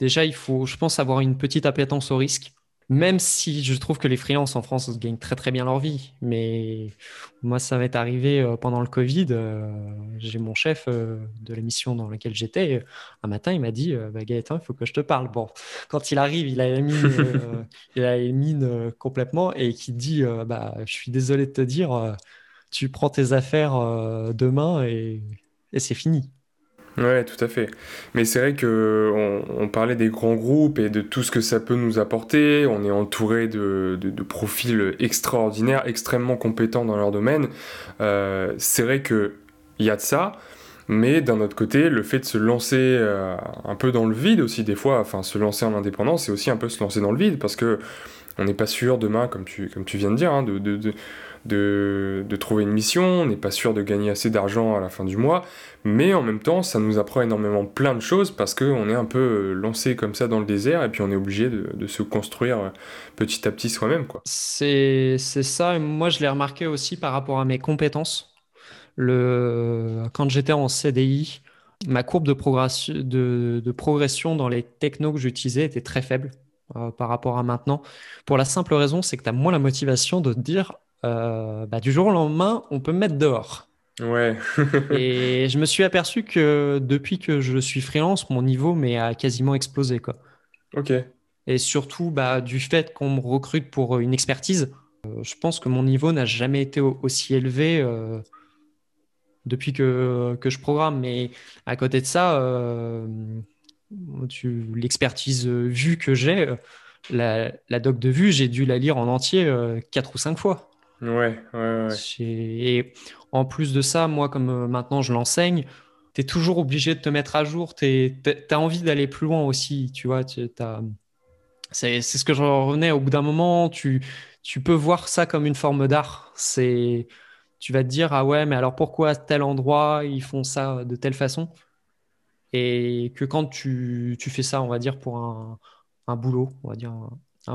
B: Déjà, il faut, je pense, avoir une petite appétence au risque. Même si je trouve que les freelances en France gagnent très très bien leur vie. Mais moi, ça m'est arrivé euh, pendant le Covid. J'ai mon chef de l'émission dans laquelle j'étais. Un matin, il m'a dit bah, Gaëtan, il faut que je te parle. Bon, quand il arrive, il a la mine, il a une mine complètement et qui dit bah, Je suis désolé de te dire, tu prends tes affaires demain et, et c'est fini.
A: Ouais, tout à fait. Mais c'est vrai que on, parlait des grands groupes et de tout ce que ça peut nous apporter. On est entouré de, de, profils extraordinaires, extrêmement compétents dans leur domaine. Euh, c'est vrai que il y a de ça, mais d'un autre côté, le fait de se lancer euh, un peu dans le vide aussi des fois, enfin se lancer en indépendance, c'est aussi un peu se lancer dans le vide parce que on n'est pas sûr demain, comme tu, viens de dire, hein, de, trouver une mission, on n'est pas sûr de gagner assez d'argent à la fin du mois, mais en même temps, ça nous apprend énormément plein de choses parce qu'on est un peu euh, lancé comme ça dans le désert et puis on est obligé de, se construire euh, petit à petit soi-même.
B: C'est ça, moi je l'ai remarqué aussi par rapport à mes compétences. Quand j'étais en CDI, ma courbe de progression, de progression dans les technos que j'utilisais était très faible. Euh, par rapport à maintenant. Pour la simple raison, c'est que tu as moins la motivation de te dire euh, bah, du jour au lendemain, on peut me mettre dehors.
A: Ouais.
B: et je me suis aperçu que depuis que je suis freelance, mon niveau mais a quasiment explosé. Quoi.
A: Ok.
B: Et surtout, bah, du fait qu'on me recrute pour une expertise, euh, je pense que mon niveau n'a jamais été aussi élevé euh, depuis que, que, je programme. Mais à côté de ça, l'expertise vue que j'ai, la, la, doc de vue, j'ai dû la lire en entier quatre ou cinq fois.
A: Ouais, ouais, ouais.
B: Et en plus de ça, moi, comme euh, maintenant je l'enseigne, tu es toujours obligé de te mettre à jour. Tu as envie d'aller plus loin aussi, tu vois. C'est ce que je revenais. Au bout d'un moment, tu, tu peux voir ça comme une forme d'art. C'est, tu vas te dire, ah ouais, mais alors pourquoi à tel endroit ils font ça de telle façon? Et que quand tu, fais ça, on va dire, pour un, boulot, on va dire,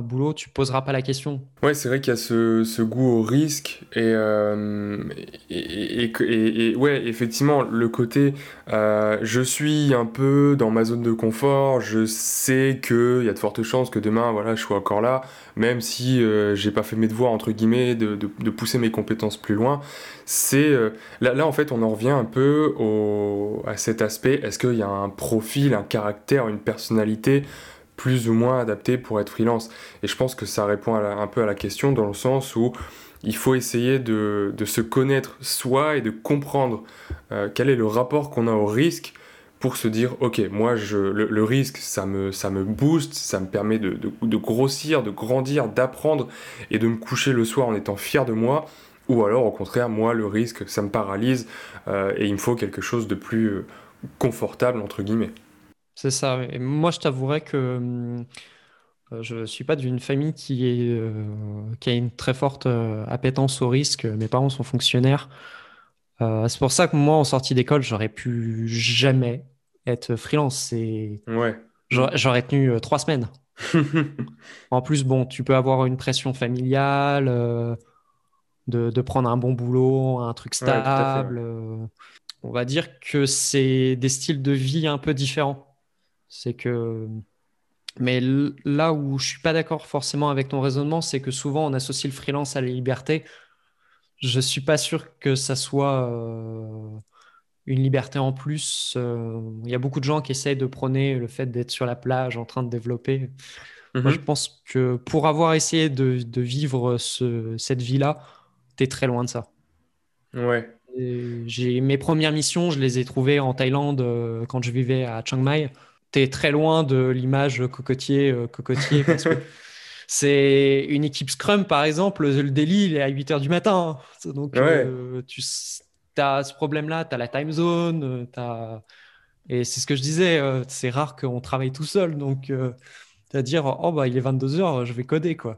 B: boulot, tu poseras pas la question.
A: Ouais, c'est vrai qu'il y a ce, goût au risque et, euh, et, et, ouais, effectivement, le côté euh, je suis un peu dans ma zone de confort, je sais qu'il y a de fortes chances que demain, voilà, je sois encore là, même si euh, j'ai pas fait mes devoirs, entre guillemets, de, pousser mes compétences plus loin. C'est là, là, en fait, on en revient un peu au, à cet aspect est-ce qu'il y a un profil, un caractère, une personnalité plus ou moins adapté pour être freelance. Et je pense que ça répond un peu à la question dans le sens où il faut essayer de, se connaître soi et de comprendre euh, quel est le rapport qu'on a au risque pour se dire ok moi je, le, risque ça me, ça booste ça me permet de grossir de grandir d'apprendre et de me coucher le soir en étant fier de moi ou alors au contraire moi le risque ça me paralyse euh, et il me faut quelque chose de plus euh, confortable entre guillemets
B: c'est ça. Et moi, je t'avouerais que euh, je ne suis pas d'une famille qui, est, euh, qui a une très forte euh, appétence au risque. Mes parents sont fonctionnaires. c'est pour ça que moi, en sortie d'école, j'aurais pu jamais être freelance.
A: Ouais.
B: J'aurais tenu trois semaines. en plus, bon, tu peux avoir une pression familiale, de, de, prendre un bon boulot, un truc stable. on va dire que c'est des styles de vie un peu différents. C'est que. Mais là où je suis pas d'accord forcément avec ton raisonnement, c'est que souvent on associe le freelance à la liberté. Je suis pas sûr que ça soit euh, une liberté en plus. Euh, il y a beaucoup de gens qui essayent de prôner le fait d'être sur la plage en train de développer. Moi, je mhm. pense que pour avoir essayé de, de vivre ce, cette vie-là, tu es très loin de ça.
A: Ouais.
B: J'ai mes premières missions, je les ai trouvées en Thaïlande euh, quand je vivais à Chiang Mai tu es très loin de l'image cocotier, euh, cocotier parce que c'est une équipe Scrum, par exemple, le délit, il est à 8 h du matin. Donc, euh, tu as ce problème-là, tu as la time zone, euh, as... et c'est ce que je disais, c'est rare qu'on travaille tout seul. Donc, à dire, oh, bah, il est 22 h je vais coder, quoi.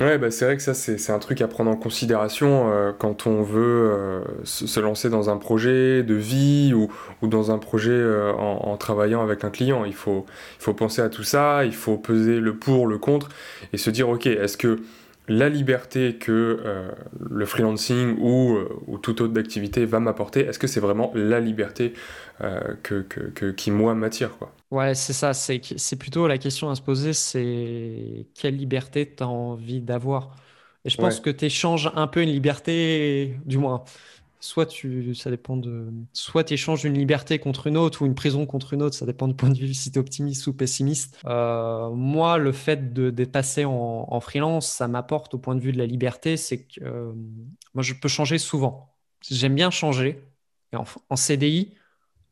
A: Ouais, bah c'est vrai que ça, c'est un truc à prendre en considération euh, quand on veut euh, se, lancer dans un projet de vie ou, ou dans un projet euh, en, en, travaillant avec un client. Il faut, il faut penser à tout ça, il faut peser le pour, le contre et se dire, ok, est-ce que la liberté que euh, le freelancing ou, euh, ou toute autre activité va m'apporter, est-ce que c'est vraiment la liberté euh, que, que, qui, moi, m'attire quoi?
B: Ouais, c'est ça. C'est, c'est plutôt la question à se poser, c'est quelle liberté tu as envie d'avoir? Et je pense que tu échanges un peu une liberté, du moins, soit tu, ça échanges une liberté contre une autre ou une prison contre une autre, ça dépend du point de vue si tu es optimiste ou pessimiste. Euh, moi, le fait de, passé en, freelance, ça m'apporte au point de vue de la liberté, c'est que euh, moi, je peux changer souvent. J'aime bien changer. En, CDI,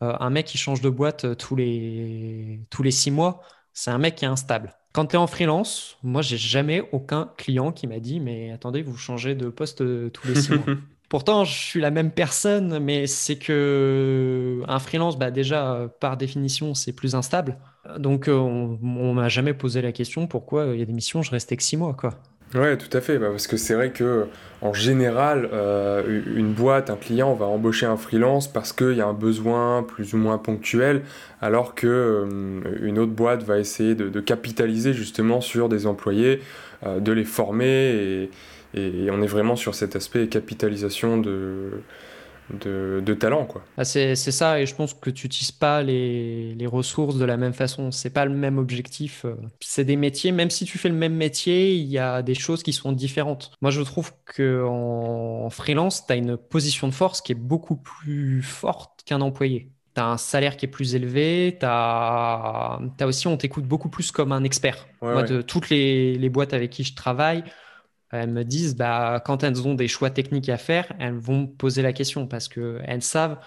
B: euh, un mec qui change de boîte tous les, tous les six mois, c'est un mec qui est instable. Quand tu es en freelance, moi, j'ai jamais aucun client qui m'a dit, mais attendez, vous changez de poste tous les six mois. Pourtant, je suis la même personne, mais c'est que un freelance, bah déjà, par définition, c'est plus instable. Donc, euh, on m'a jamais posé la question pourquoi il y a des missions, je restais que six mois, quoi.
A: Ouais, tout à fait, bah, parce que c'est vrai que en général, euh, une boîte, un client va embaucher un freelance parce qu'il y a un besoin plus ou moins ponctuel, alors que euh, autre boîte va essayer de, capitaliser justement sur des employés, de les former et et, on est vraiment sur cet aspect capitalisation de, de, de talent. Quoi.
B: Ah, c'est, ça, et je pense que tu n'utilises pas les, les, ressources de la même façon. C'est pas le même objectif. C'est des métiers, même si tu fais le même métier, il y a des choses qui sont différentes. Moi, je trouve qu'en en freelance, tu as une position de force qui est beaucoup plus forte qu'un employé. Tu as un salaire qui est plus élevé, tu as... aussi, on t'écoute beaucoup plus comme un expert. Moi, de toutes les, les boîtes avec qui je travaille, elles me disent, bah, quand elles ont des choix techniques à faire, elles vont poser la question parce qu'elles savent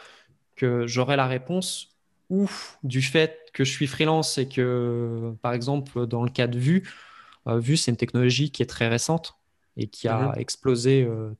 B: que j'aurai la réponse ou du fait que je suis freelance et que, par exemple, dans le cas de Vue, euh, Vue, c'est une technologie qui est très récente et qui a mhm. explosé euh,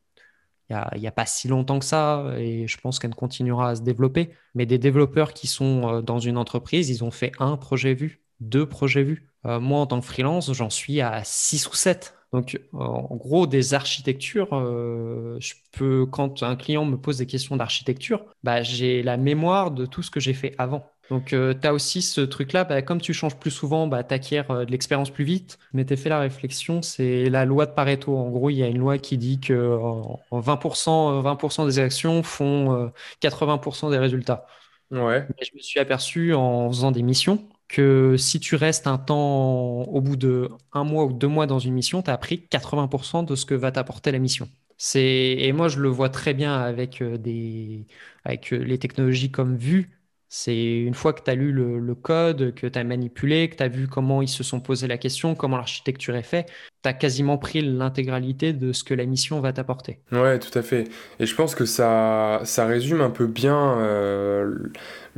B: il n'y a, pas si longtemps que ça et je pense qu'elle continuera à se développer. Mais des développeurs qui sont euh, dans une entreprise, ils ont fait un projet Vue deux projets vus. moi, en tant que freelance, j'en suis à 6 ou 7. Donc, en gros, des architectures, je peux, quand un client me pose des questions d'architecture, bah, j'ai la mémoire de tout ce que j'ai fait avant. Donc, euh, tu as aussi ce truc-là, bah, comme tu changes plus souvent, bah, tu acquiers euh, de l'expérience plus vite. Mais tu fait la réflexion, c'est la loi de Pareto. En gros, il y a une loi qui dit que en 20%, 20 des actions font 80% euh, des résultats.
A: Ouais.
B: je me suis aperçu en faisant des missions que si tu restes un temps au bout de un mois ou deux mois dans une mission, tu as appris 80% de ce que va t'apporter la mission. Et moi, je le vois très bien avec, des... avec les technologies comme Vue c'est une fois que tu as lu le, code, que tu as manipulé, que tu as vu comment ils se sont posé la question, comment l'architecture est faite, tu as quasiment pris l'intégralité de ce que la mission va t'apporter.
A: Ouais, tout à fait. Et je pense que ça, ça résume un peu bien euh,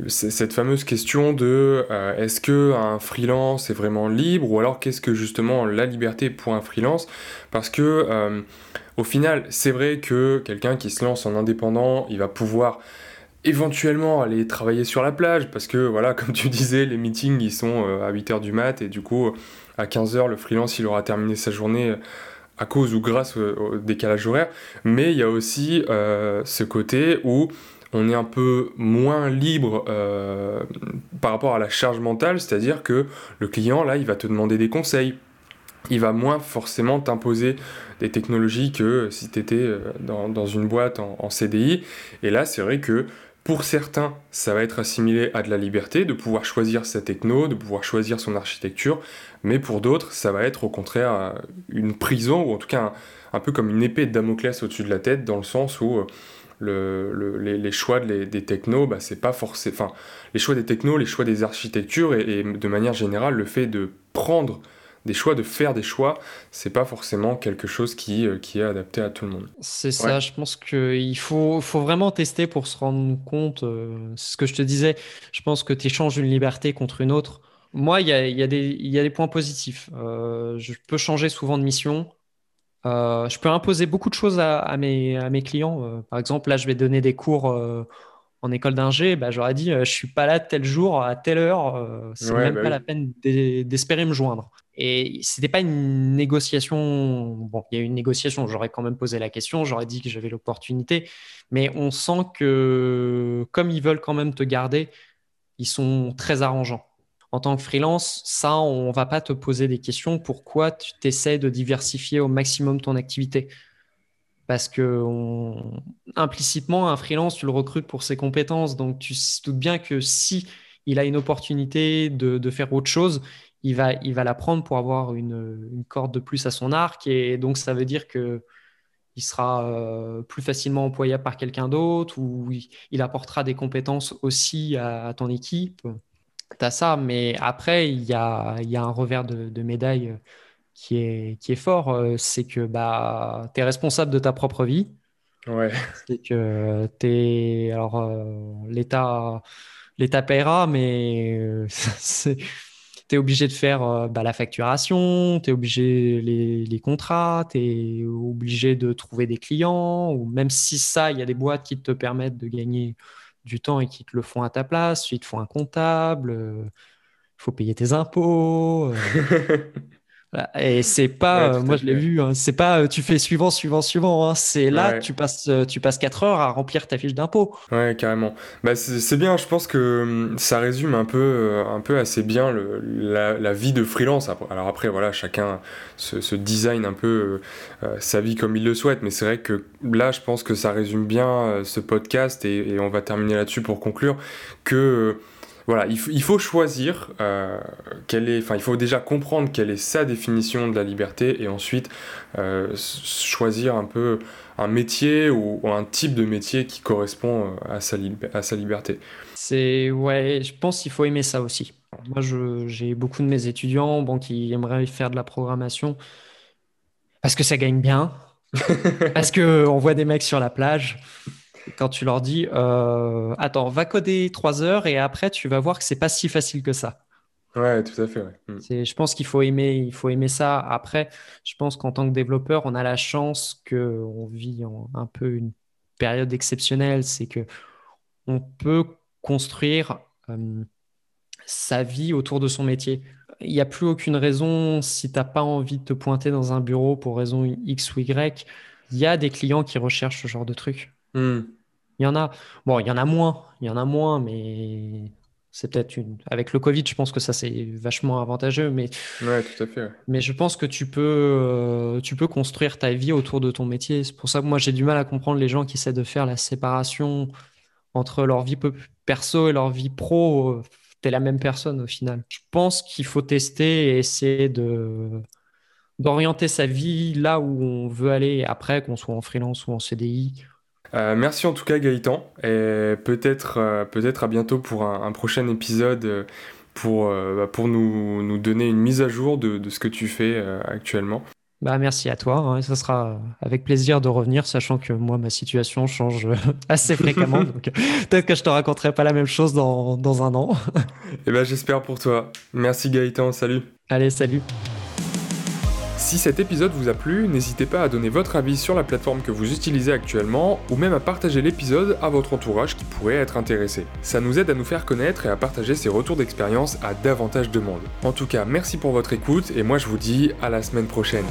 A: cette fameuse question de euh, est-ce que un freelance est vraiment libre ou alors qu'est-ce que justement la liberté pour un freelance? Parce que euh, au final, c'est vrai que quelqu'un qui se lance en indépendant, il va pouvoir éventuellement aller travailler sur la plage parce que voilà comme tu disais les meetings ils sont euh, à 8h du mat et du coup à 15h le freelance il aura terminé sa journée euh, à cause ou grâce au, décalage horaire mais il y a aussi euh, ce côté où on est un peu moins libre par rapport à la charge mentale c'est à dire que le client là il va te demander des conseils il va moins forcément t'imposer des technologies que si tu étais dans, une boîte en CDI. Et là, c'est vrai que pour certains, ça va être assimilé à de la liberté, de pouvoir choisir sa techno, de pouvoir choisir son architecture, mais pour d'autres, ça va être au contraire euh, une prison, ou en tout cas un, peu comme une épée de Damoclès au-dessus de la tête, dans le sens où euh, les, choix des technos, bah, c'est pas forcément... Enfin, les choix des technos, les choix des architectures, et de manière générale, le fait de prendre des choix, de faire des choix, c'est pas forcément quelque chose qui, euh, qui est adapté à tout le monde.
B: C'est ça, je pense qu'il faut, faut vraiment tester pour se rendre compte. Euh, c'est ce que je te disais, je pense que tu échanges une liberté contre une autre. Moi, il y a, y, a y a, des points positifs. Euh, je peux changer souvent de mission. je peux imposer beaucoup de choses à, à, mes, à mes, clients. par exemple, là, je vais donner des cours en école d'ingé, bah, j'aurais dit, je suis pas là tel jour, à telle heure, c'est même bah pas la peine d'espérer me joindre. Et c'était pas une négociation. Bon, il y a eu une négociation. J'aurais quand même posé la question. J'aurais dit que j'avais l'opportunité. Mais on sent que, comme ils veulent quand même te garder, ils sont très arrangeants. En tant que freelance, ça, on va pas te poser des questions. Pourquoi tu t'essaies de diversifier au maximum ton activité? Parce que implicitement, un freelance, tu le recrutes pour ses compétences. Donc, tu te doutes bien que si il a une opportunité de, de faire autre chose, il va, il va la prendre pour avoir une, corde de plus à son arc. Et donc, ça veut dire que il sera euh, plus facilement employable par quelqu'un d'autre ou il, apportera des compétences aussi à, ton équipe. Tu as ça, mais après, il y a, y a un revers de, médaille qui est, qui est fort. Euh, c'est que bah, tu es responsable de ta propre vie.
A: Ouais.
B: C'est que tu es. Alors, euh, l'État. L'État paiera, mais c'est tu es obligé de faire euh, bah, la facturation, tu es obligé les, contrats, tu es obligé de trouver des clients, ou même si ça, il y a des boîtes qui te permettent de gagner du temps et qui te le font à ta place, ils te font un comptable, il euh, faut payer tes impôts. Euh. Et c'est pas, euh, moi je l'ai vu, hein, c'est pas euh, tu fais suivant, suivant, suivant. Hein, c'est là tu passes, euh, tu passes 4 heures à remplir ta fiche d'impôt.
A: Ouais, carrément. Bah, c'est bien, je pense que hum, ça résume un peu, un peu assez bien le, la, vie de freelance. Alors après, voilà, chacun se, design un peu sa vie comme il le souhaite, mais c'est vrai que là, je pense que ça résume bien ce podcast et, et on va terminer là-dessus pour conclure que voilà, il, faut choisir euh, quelle est, enfin, il faut déjà comprendre quelle est sa définition de la liberté et ensuite euh, choisir un peu un métier ou, un type de métier qui correspond euh, à sa, à sa liberté.
B: C'est ouais, je pense qu'il faut aimer ça aussi. Moi, j'ai beaucoup de mes étudiants bon, qui aimeraient faire de la programmation parce que ça gagne bien, parce qu'on voit des mecs sur la plage quand tu leur dis euh, Attends, va coder trois heures et après tu vas voir que c'est pas si facile que ça.
A: Ouais, tout à fait.
B: Mm. Je pense qu'il faut aimer, il faut aimer ça. Après, je pense qu'en tant que développeur, on a la chance qu'on vit un peu une période exceptionnelle, c'est que on peut construire euh, sa vie autour de son métier. Il n'y a plus aucune raison, si tu n'as pas envie de te pointer dans un bureau pour raison X ou Y, il y a des clients qui recherchent ce genre de trucs. Hmm. Il y en a. Bon, il y en a moins. Il y en a moins, mais c'est peut-être une. Avec le Covid, je pense que ça c'est vachement avantageux, mais.
A: Ouais, tout à fait.
B: Mais je pense que tu peux, euh, tu peux construire ta vie autour de ton métier. C'est pour ça que moi j'ai du mal à comprendre les gens qui essaient de faire la séparation entre leur vie perso et leur vie pro. T'es la même personne au final. Je pense qu'il faut tester et essayer de d'orienter sa vie là où on veut aller après, qu'on soit en freelance ou en CDI
A: euh, merci en tout cas Gaëtan et peut-être euh, peut-être à bientôt pour un, prochain épisode euh, pour, bah, pour nous, nous, donner une mise à jour de, de ce que tu fais actuellement.
B: Bah, merci à toi. Hein, ça sera avec plaisir de revenir, sachant que moi, ma situation change assez fréquemment. donc peut-être que je te raconterai pas la même chose dans, dans un an.
A: et eh ben, J'espère pour toi. Merci Gaëtan. Salut.
B: Allez, salut.
A: Si cet épisode vous a plu, n'hésitez pas à donner votre avis sur la plateforme que vous utilisez actuellement ou même à partager l'épisode à votre entourage qui pourrait être intéressé. Ça nous aide à nous faire connaître et à partager ces retours d'expérience à davantage de monde. En tout cas, merci pour votre écoute et moi je vous dis à la semaine prochaine.